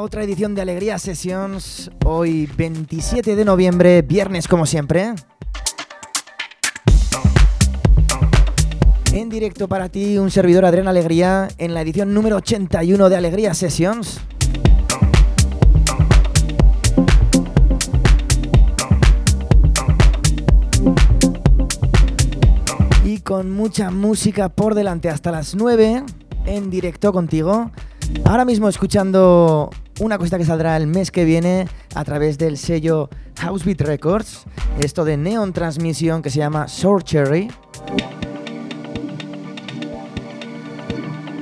otra edición de Alegría Sessions. Hoy 27 de noviembre, viernes como siempre. En directo para ti, un servidor Adrián Alegría en la edición número 81 de Alegría Sessions. Y con mucha música por delante hasta las 9 en directo contigo. Ahora mismo escuchando una cosita que saldrá el mes que viene a través del sello Housebeat Records, esto de Neon Transmission que se llama Sour Cherry.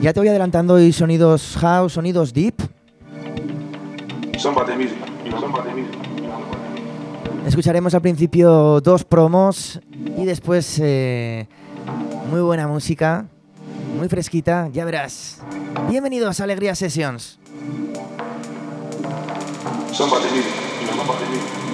Ya te voy adelantando hoy sonidos house, sonidos deep. Escucharemos al principio dos promos y después eh, muy buena música muy fresquita, ya verás. Bienvenidos a Alegría Sessions. Son Bueno,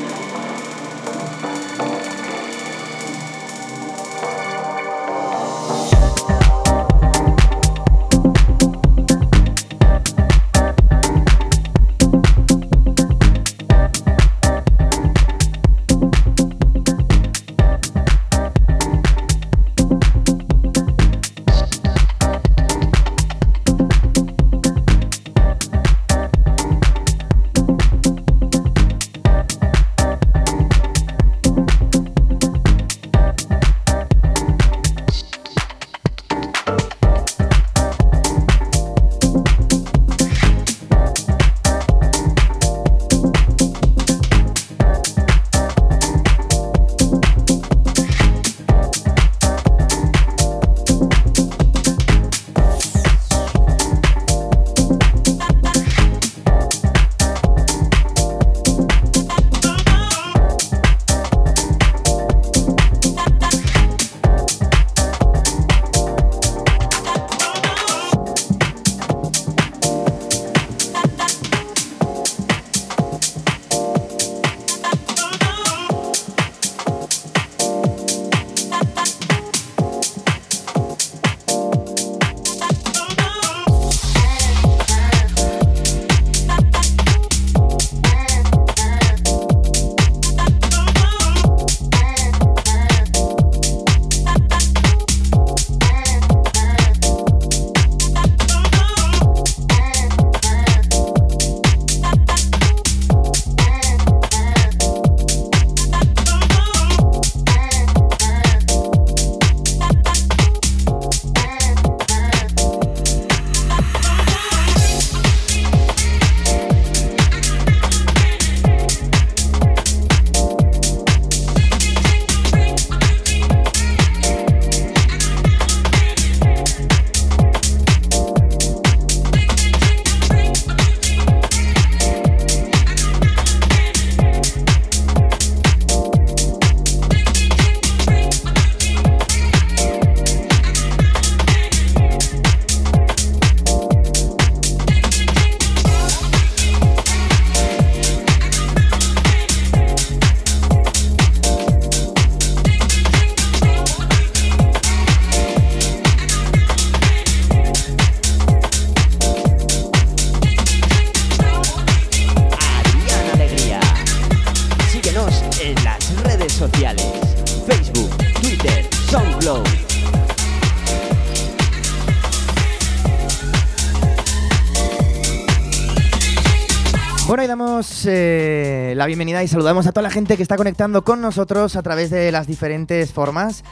la bienvenida y saludamos a toda la gente que está conectando con nosotros a través de las diferentes formas.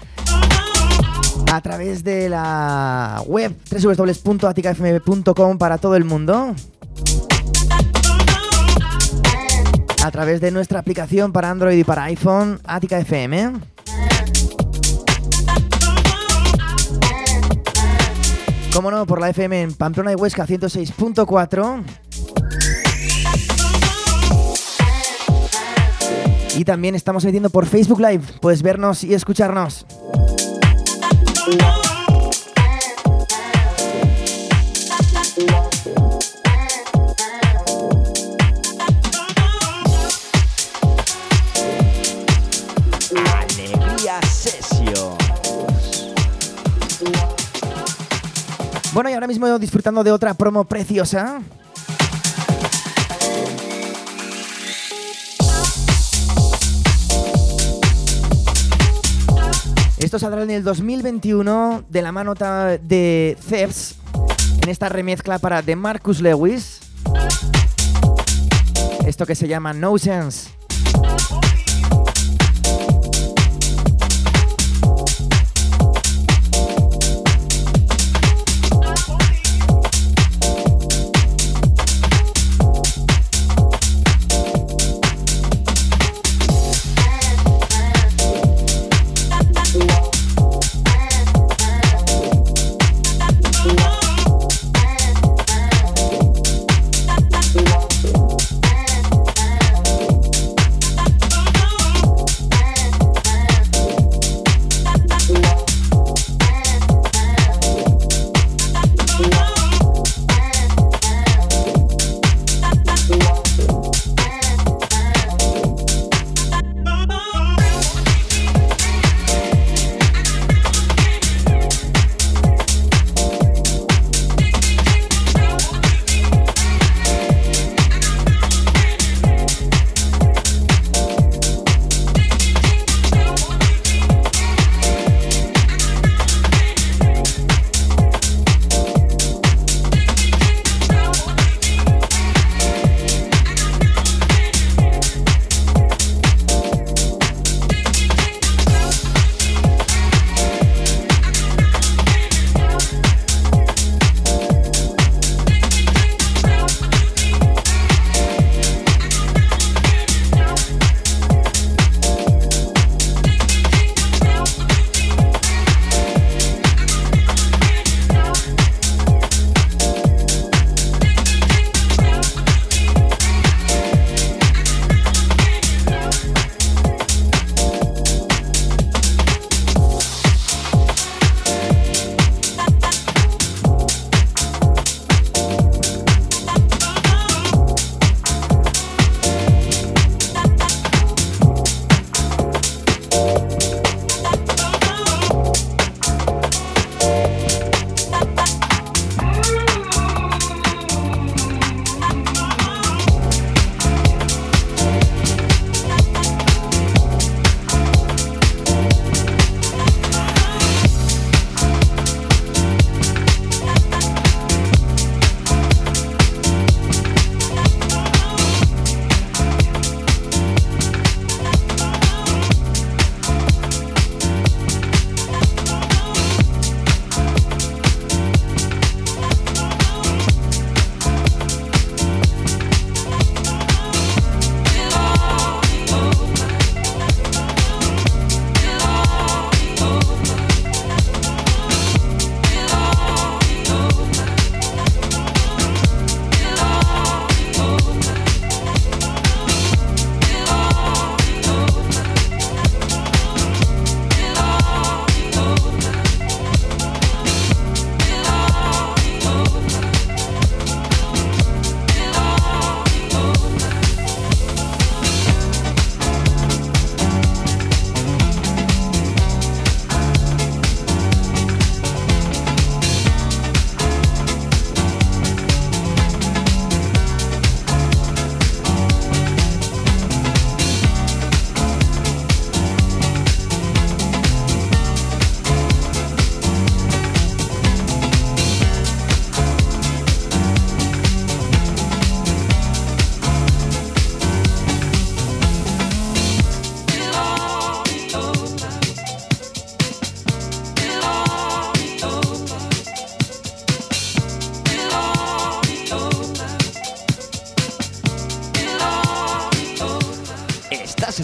A través de la web www.aticafm.com para todo el mundo. A través de nuestra aplicación para Android y para iPhone, Atica FM. Como no, por la FM en Pamplona y Huesca 106.4. Y también estamos metiendo por Facebook Live. Puedes vernos y escucharnos. Bueno, y ahora mismo disfrutando de otra promo preciosa. Esto saldrá en el 2021 de la mano de Ceps en esta remezcla para The Marcus Lewis. Esto que se llama No Sense.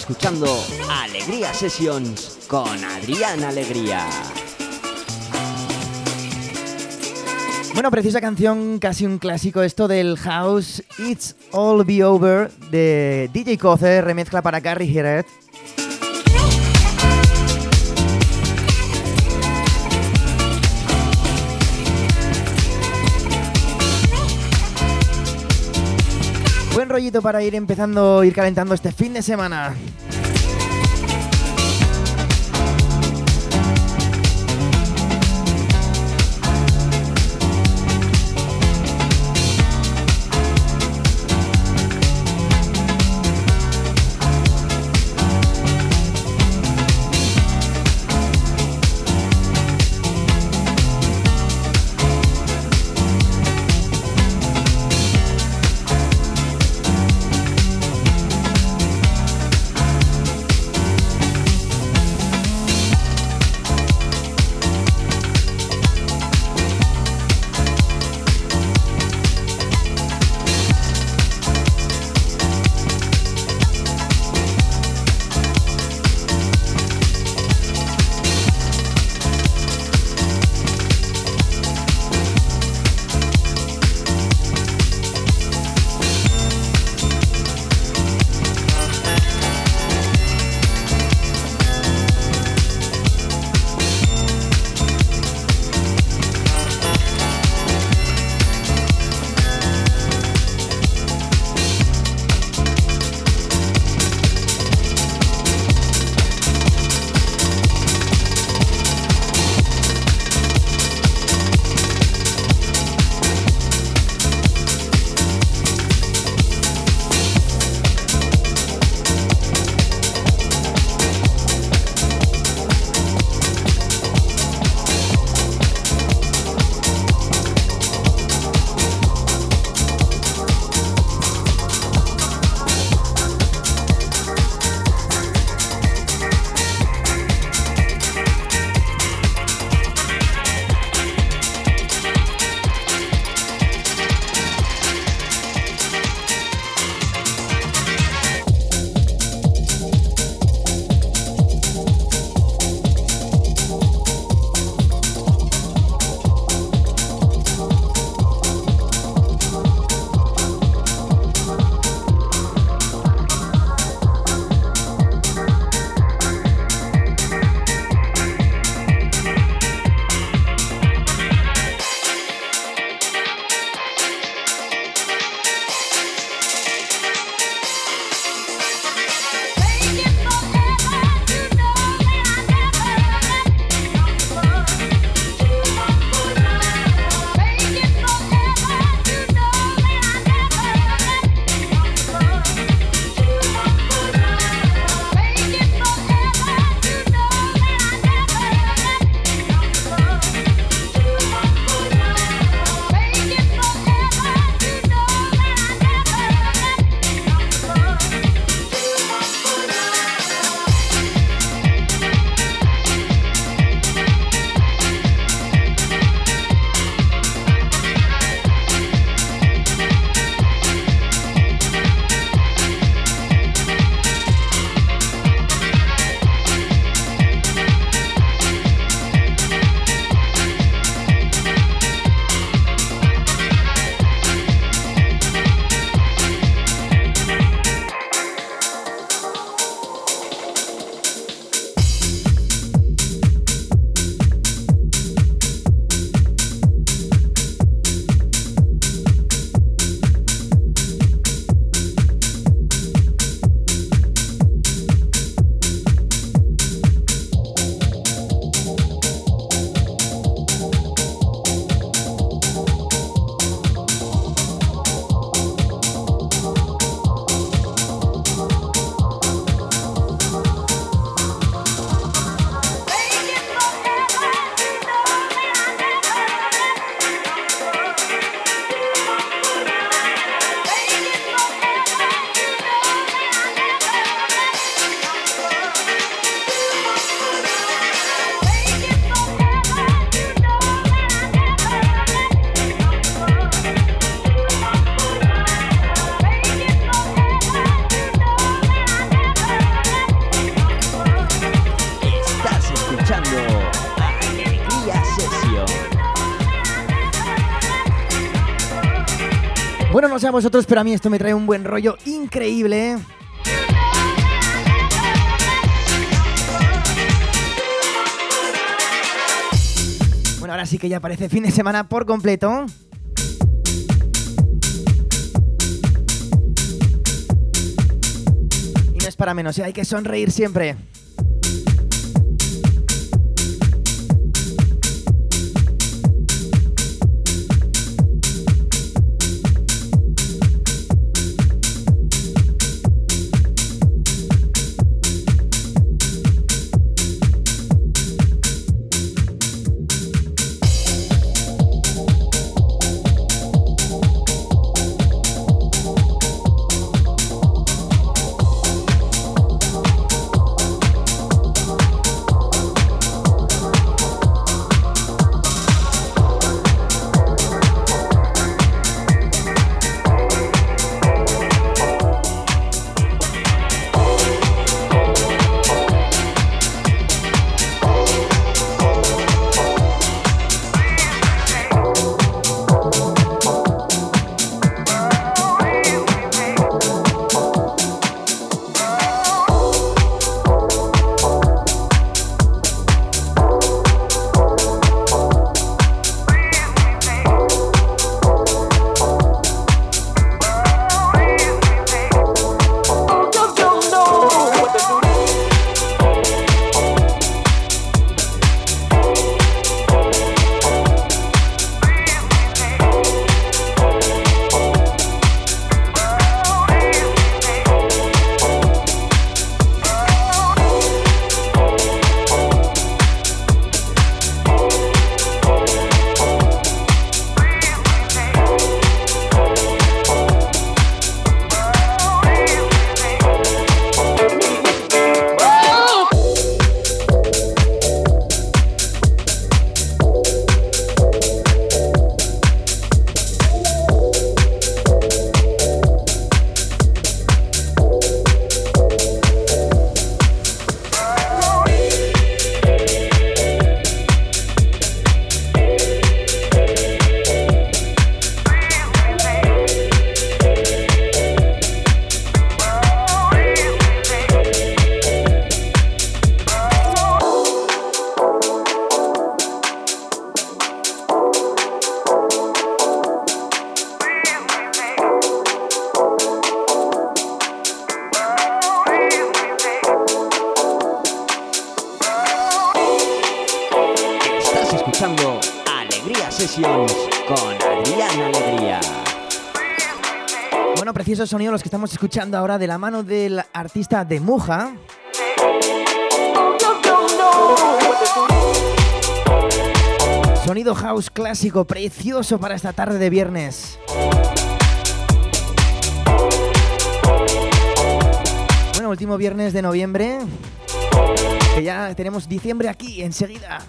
Escuchando Alegría Sessions con Adrián Alegría. Bueno, precisa canción, casi un clásico esto del house It's All Be Over de DJ Cozer, remezcla para Carrie Hiret. Buen rollito para ir empezando, ir calentando este fin de semana. Vosotros, pero a mí esto me trae un buen rollo increíble. ¿eh? Bueno, ahora sí que ya parece fin de semana por completo. Y no es para menos, ¿eh? hay que sonreír siempre. Esos sonidos los que estamos escuchando ahora de la mano del artista de Muja. Sonido house clásico, precioso para esta tarde de viernes. Bueno, último viernes de noviembre. Que ya tenemos diciembre aquí enseguida.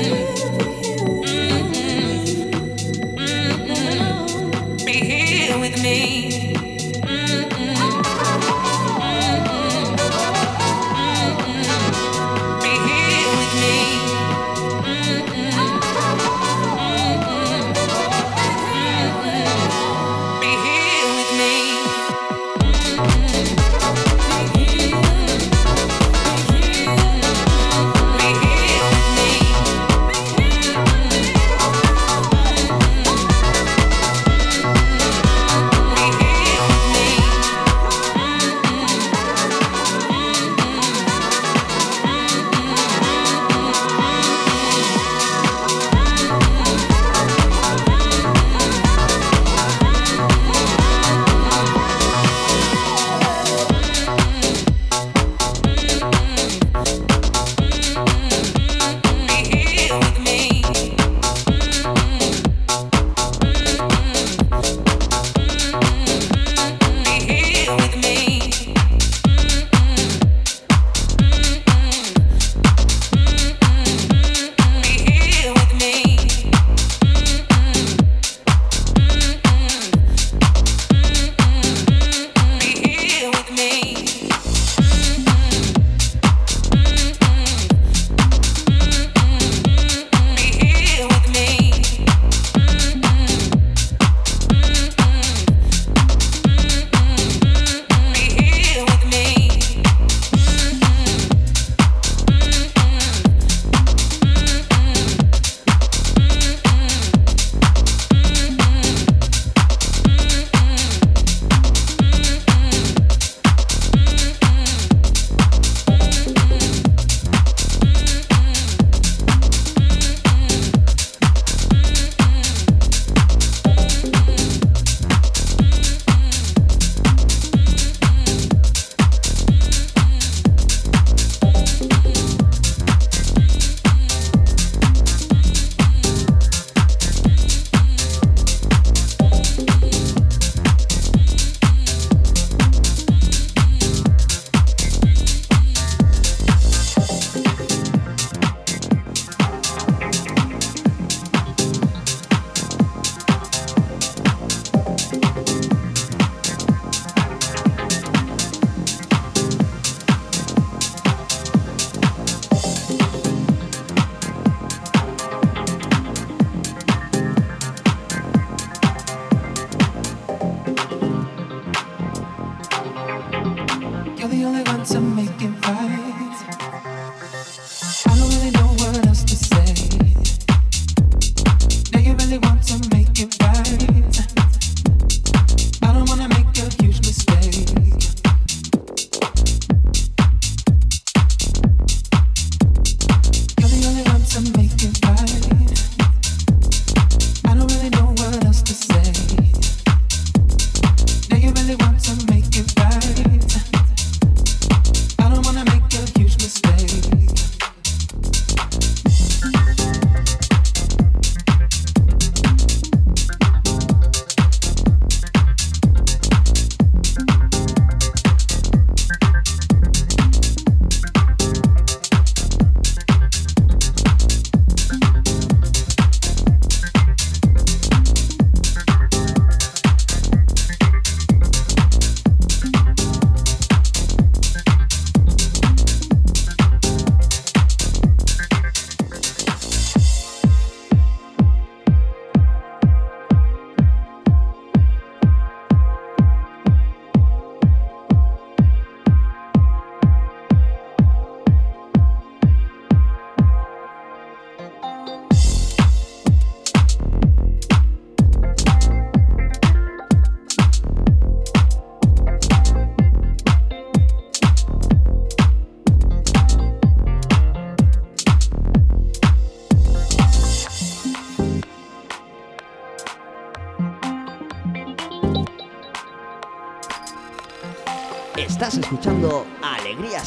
Yeah.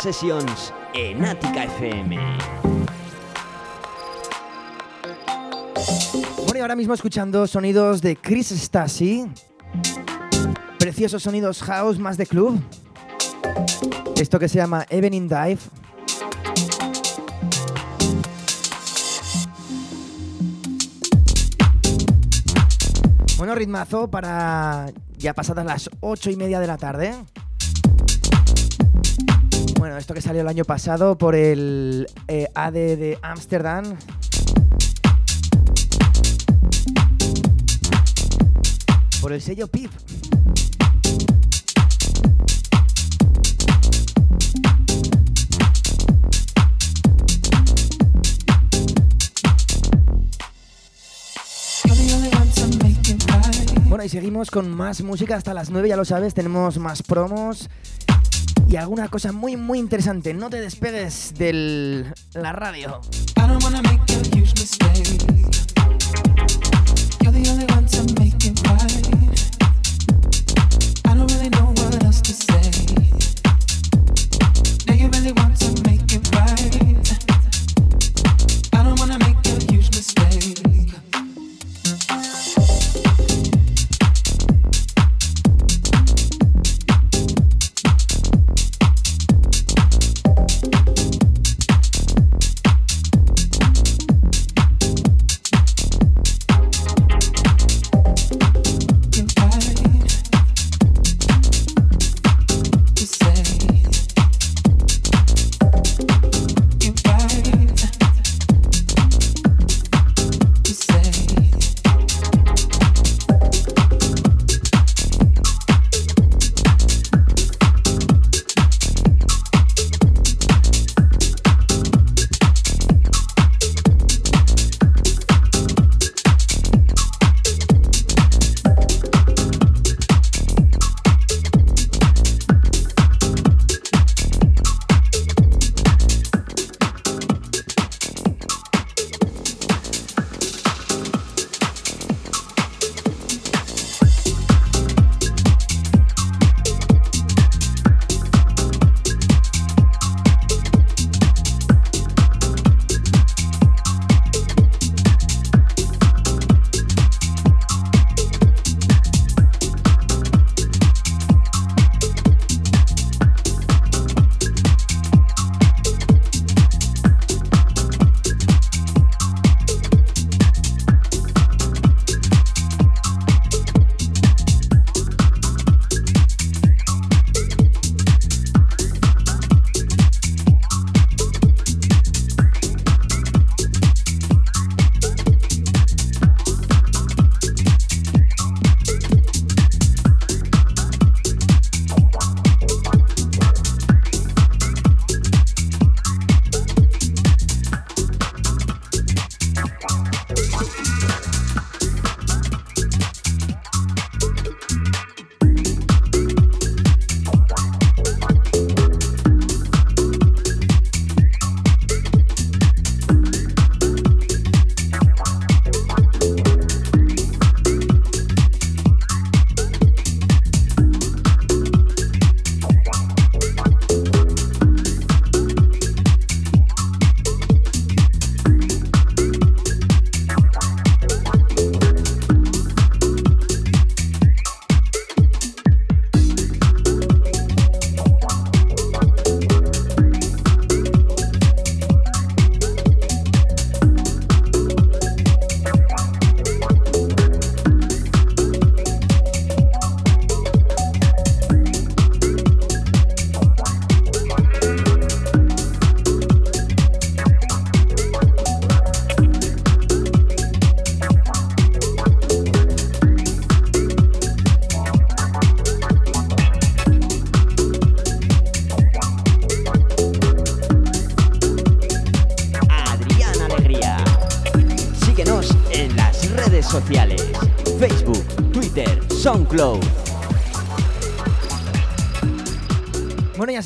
Sessions en Ática FM. Bueno, y ahora mismo escuchando sonidos de Chris Stasi. Preciosos sonidos house más de club. Esto que se llama Evening Dive. Bueno, ritmazo para ya pasadas las ocho y media de la tarde. Bueno, esto que salió el año pasado por el eh, AD de Ámsterdam. Por el sello PIP. Bueno, y seguimos con más música hasta las 9, ya lo sabes, tenemos más promos y alguna cosa muy muy interesante. No te despegues de la radio.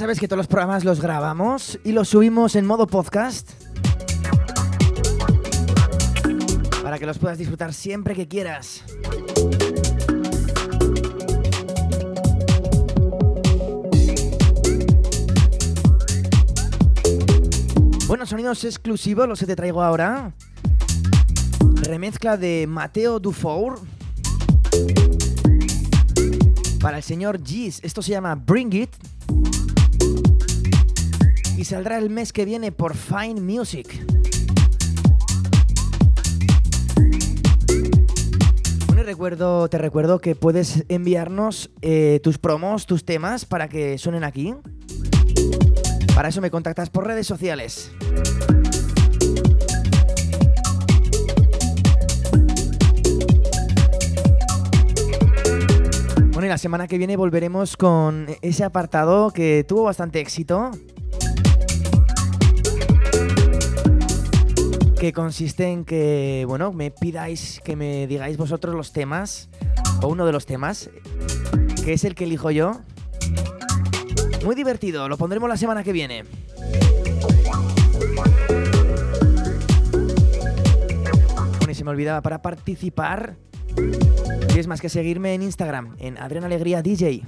sabes que todos los programas los grabamos y los subimos en modo podcast. Para que los puedas disfrutar siempre que quieras. Bueno, sonidos exclusivos los que te traigo ahora. Remezcla de Mateo Dufour para el señor Gis. Esto se llama Bring It. Saldrá el mes que viene por Fine Music. Bueno, recuerdo, te recuerdo que puedes enviarnos eh, tus promos, tus temas para que suenen aquí. Para eso me contactas por redes sociales. Bueno, y la semana que viene volveremos con ese apartado que tuvo bastante éxito. Que consiste en que, bueno, me pidáis que me digáis vosotros los temas, o uno de los temas, que es el que elijo yo. Muy divertido, lo pondremos la semana que viene. Bueno, y se me olvidaba, para participar, tienes más que seguirme en Instagram, en Adrián Alegría DJ.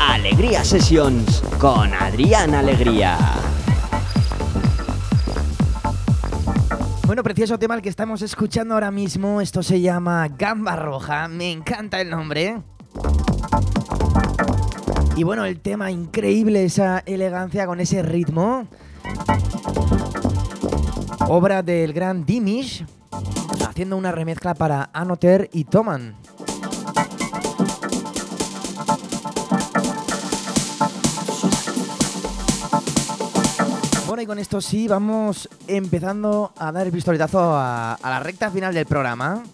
Alegría Sessions con Adrián Alegría. Bueno, precioso tema el que estamos escuchando ahora mismo. Esto se llama Gamba Roja. Me encanta el nombre. Y bueno, el tema increíble, esa elegancia con ese ritmo. Obra del gran Dimish, haciendo una remezcla para Anoter y Toman. Bueno, y con esto sí, vamos empezando a dar el pistoletazo a, la recta final del programa.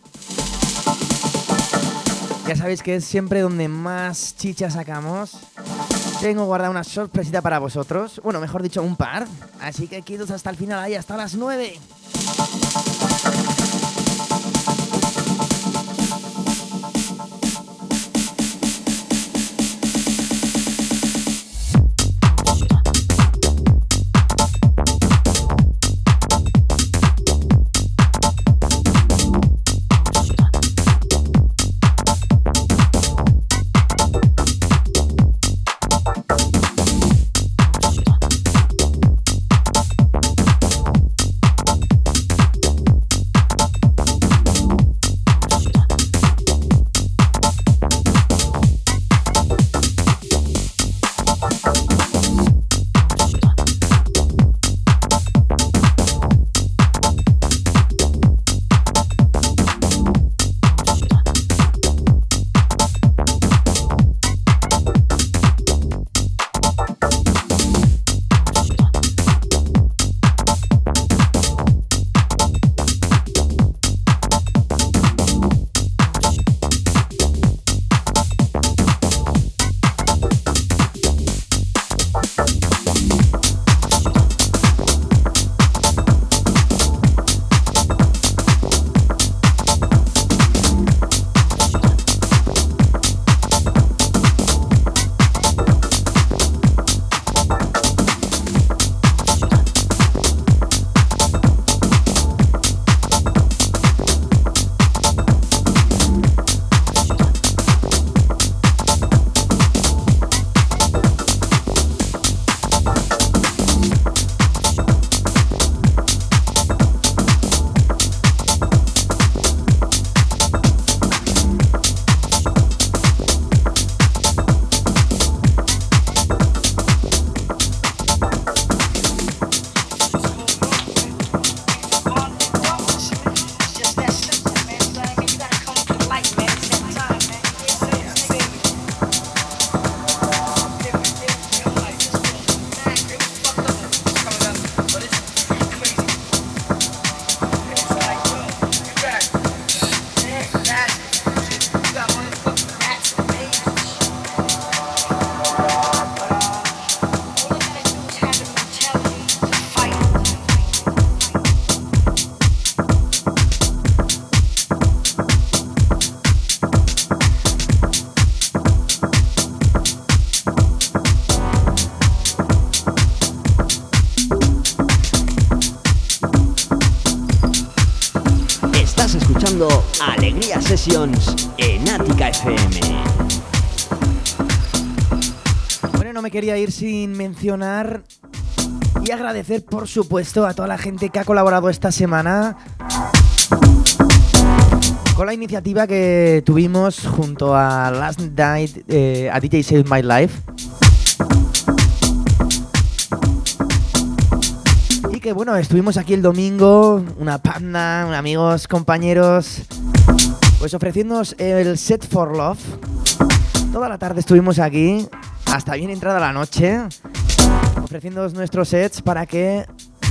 Ya sabéis que es siempre donde más chicha sacamos. Tengo guardada una sorpresita para vosotros. Bueno, mejor dicho, un par. Así que quedos hasta el final ahí, hasta las 9. Sesiones en Ática FM. Bueno, no me quería ir sin mencionar y agradecer, por supuesto, a toda la gente que ha colaborado esta semana con la iniciativa que tuvimos junto a Last Night eh, a DJ Save My Life. Y que bueno, estuvimos aquí el domingo, una panda, amigos, compañeros, pues ofreciéndonos el Set for Love. Toda la tarde estuvimos aquí, hasta bien entrada la noche, ofreciéndoos nuestros sets para que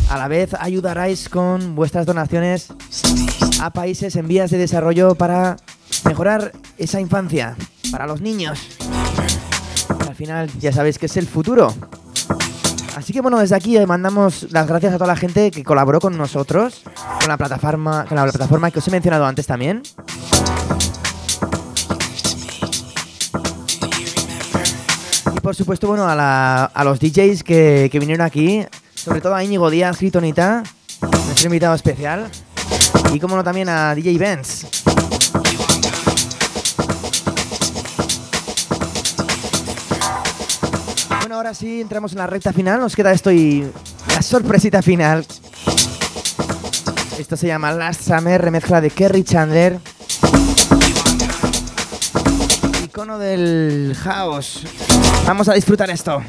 a la vez ayudaráis con vuestras donaciones a países en vías de desarrollo para mejorar esa infancia, para los niños. al final ya sabéis que es el futuro. Así que bueno, desde aquí mandamos las gracias a toda la gente que colaboró con nosotros, con la plataforma, con la plataforma que os he mencionado antes también. Por supuesto, bueno, a, los DJs que, vinieron aquí, sobre todo a Íñigo Díaz, Gritonita, nuestro invitado especial, y como no también a DJ Benz. Bueno, ahora sí, entramos en la recta final. Nos queda esto y la sorpresita final. Esto se llama Last Summer, remezcla de Kerry Chandler. Icono del house. Vamos a disfrutar esto.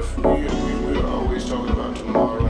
if we, we're always talking about tomorrow.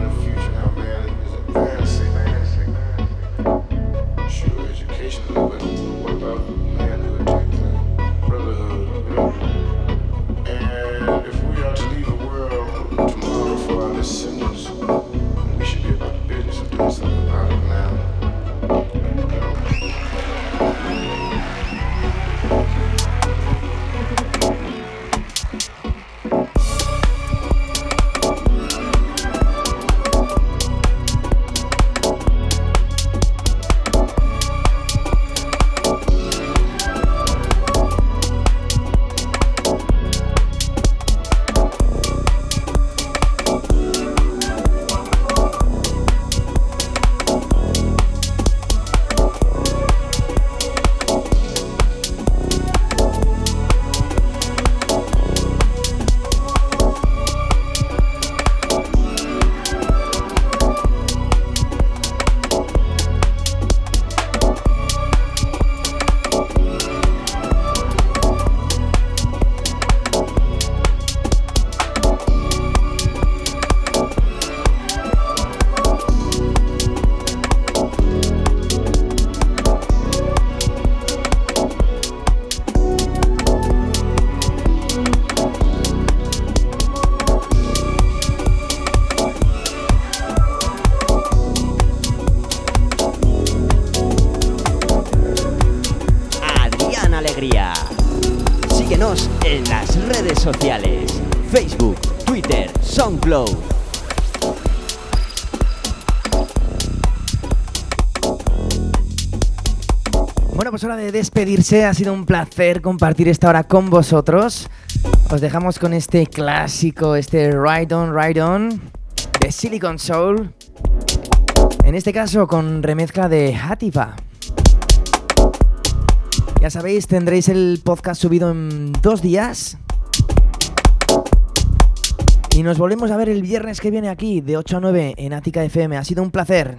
Las redes sociales. Facebook, Twitter, SoundCloud. Bueno, pues hora de despedirse. Ha sido un placer compartir esta hora con vosotros. Os dejamos con este clásico, este Ride On, Ride On de Silicon Soul. En este caso con remezcla de Hatifa. Ya sabéis, tendréis el podcast subido en dos días. Y nos volvemos a ver el viernes que viene aquí, de 8 a 9 en Ática FM. Ha sido un placer.